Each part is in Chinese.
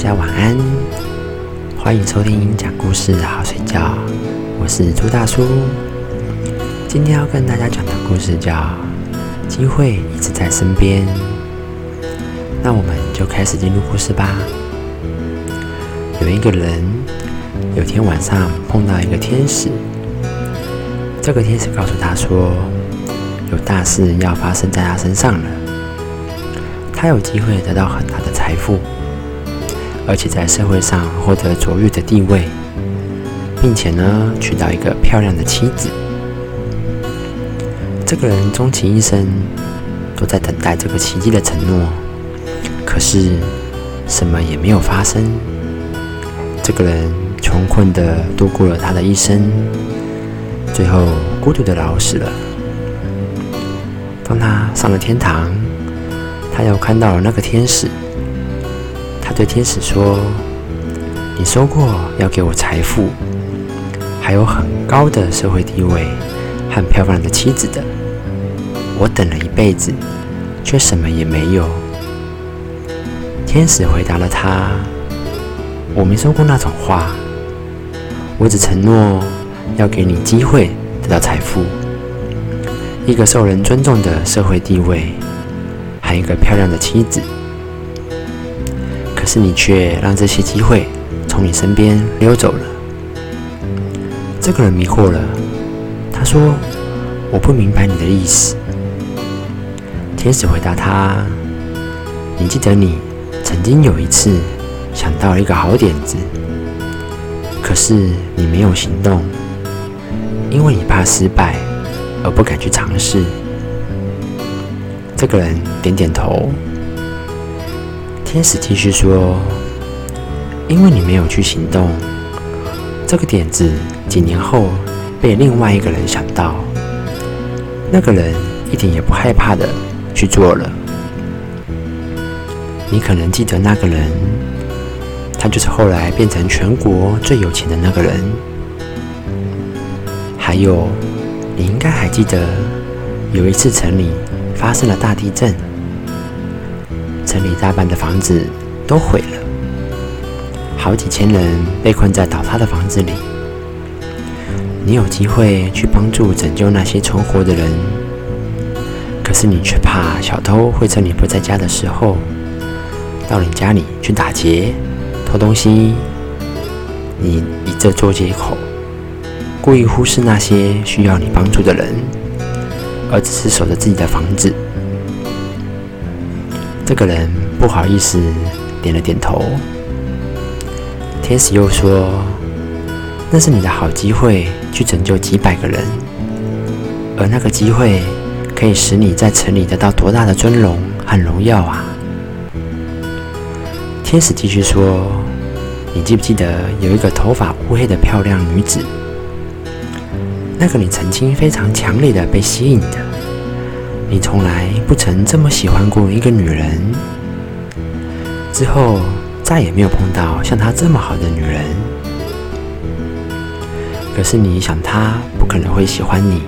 家晚安，欢迎收听讲故事好睡觉，我是朱大叔。今天要跟大家讲的故事叫《机会一直在身边》，那我们就开始进入故事吧。有一个人，有天晚上碰到一个天使，这个天使告诉他说，有大事要发生在他身上了，他有机会得到很大的财富。而且在社会上获得卓越的地位，并且呢娶到一个漂亮的妻子。这个人终其一生都在等待这个奇迹的承诺，可是什么也没有发生。这个人穷困的度过了他的一生，最后孤独的老死了。当他上了天堂，他又看到了那个天使。对天使说：“你说过要给我财富，还有很高的社会地位和漂亮的妻子的。我等了一辈子，却什么也没有。”天使回答了他：“我没说过那种话，我只承诺要给你机会得到财富，一个受人尊重的社会地位，还有一个漂亮的妻子。”可是你却让这些机会从你身边溜走了。这个人迷惑了，他说：“我不明白你的意思。”天使回答他：“你记得你曾经有一次想到了一个好点子，可是你没有行动，因为你怕失败而不敢去尝试。”这个人点点头。天使继续说：“因为你没有去行动，这个点子几年后被另外一个人想到，那个人一点也不害怕的去做了。你可能记得那个人，他就是后来变成全国最有钱的那个人。还有，你应该还记得，有一次城里发生了大地震。”城里大半的房子都毁了，好几千人被困在倒塌的房子里。你有机会去帮助拯救那些存活的人，可是你却怕小偷会趁你不在家的时候到你家里去打劫、偷东西。你以这做借口，故意忽视那些需要你帮助的人，而只是守着自己的房子。这个人不好意思，点了点头。天使又说：“那是你的好机会，去拯救几百个人，而那个机会可以使你在城里得到多大的尊荣和荣耀啊！”天使继续说：“你记不记得有一个头发乌黑的漂亮女子？那个你曾经非常强烈的被吸引的。”你从来不曾这么喜欢过一个女人，之后再也没有碰到像她这么好的女人。可是你想，她不可能会喜欢你，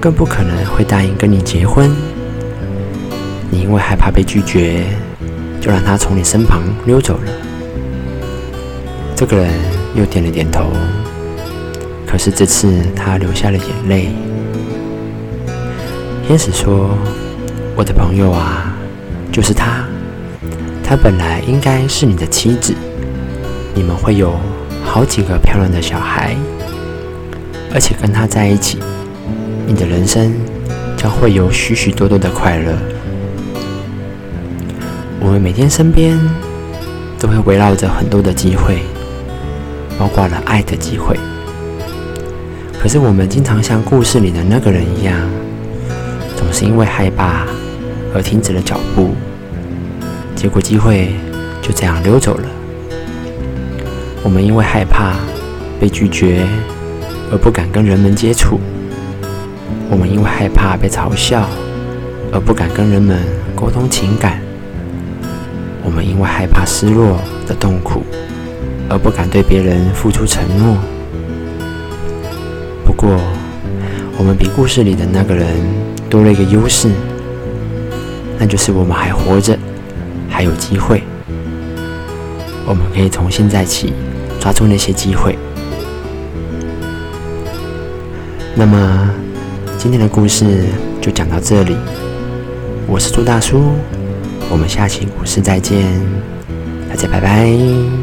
更不可能会答应跟你结婚。你因为害怕被拒绝，就让她从你身旁溜走了。这个人又点了点头，可是这次他流下了眼泪。天使说：“我的朋友啊，就是她。她本来应该是你的妻子，你们会有好几个漂亮的小孩，而且跟她在一起，你的人生将会有许许多多的快乐。我们每天身边都会围绕着很多的机会，包括了爱的机会。可是我们经常像故事里的那个人一样。”是因为害怕而停止了脚步，结果机会就这样溜走了。我们因为害怕被拒绝而不敢跟人们接触，我们因为害怕被嘲笑而不敢跟人们沟通情感，我们因为害怕失落的痛苦而不敢对别人付出承诺。不过，我们比故事里的那个人。多了一个优势，那就是我们还活着，还有机会。我们可以从现在起抓住那些机会。那么，今天的故事就讲到这里。我是朱大叔，我们下期故事再见，大家拜拜。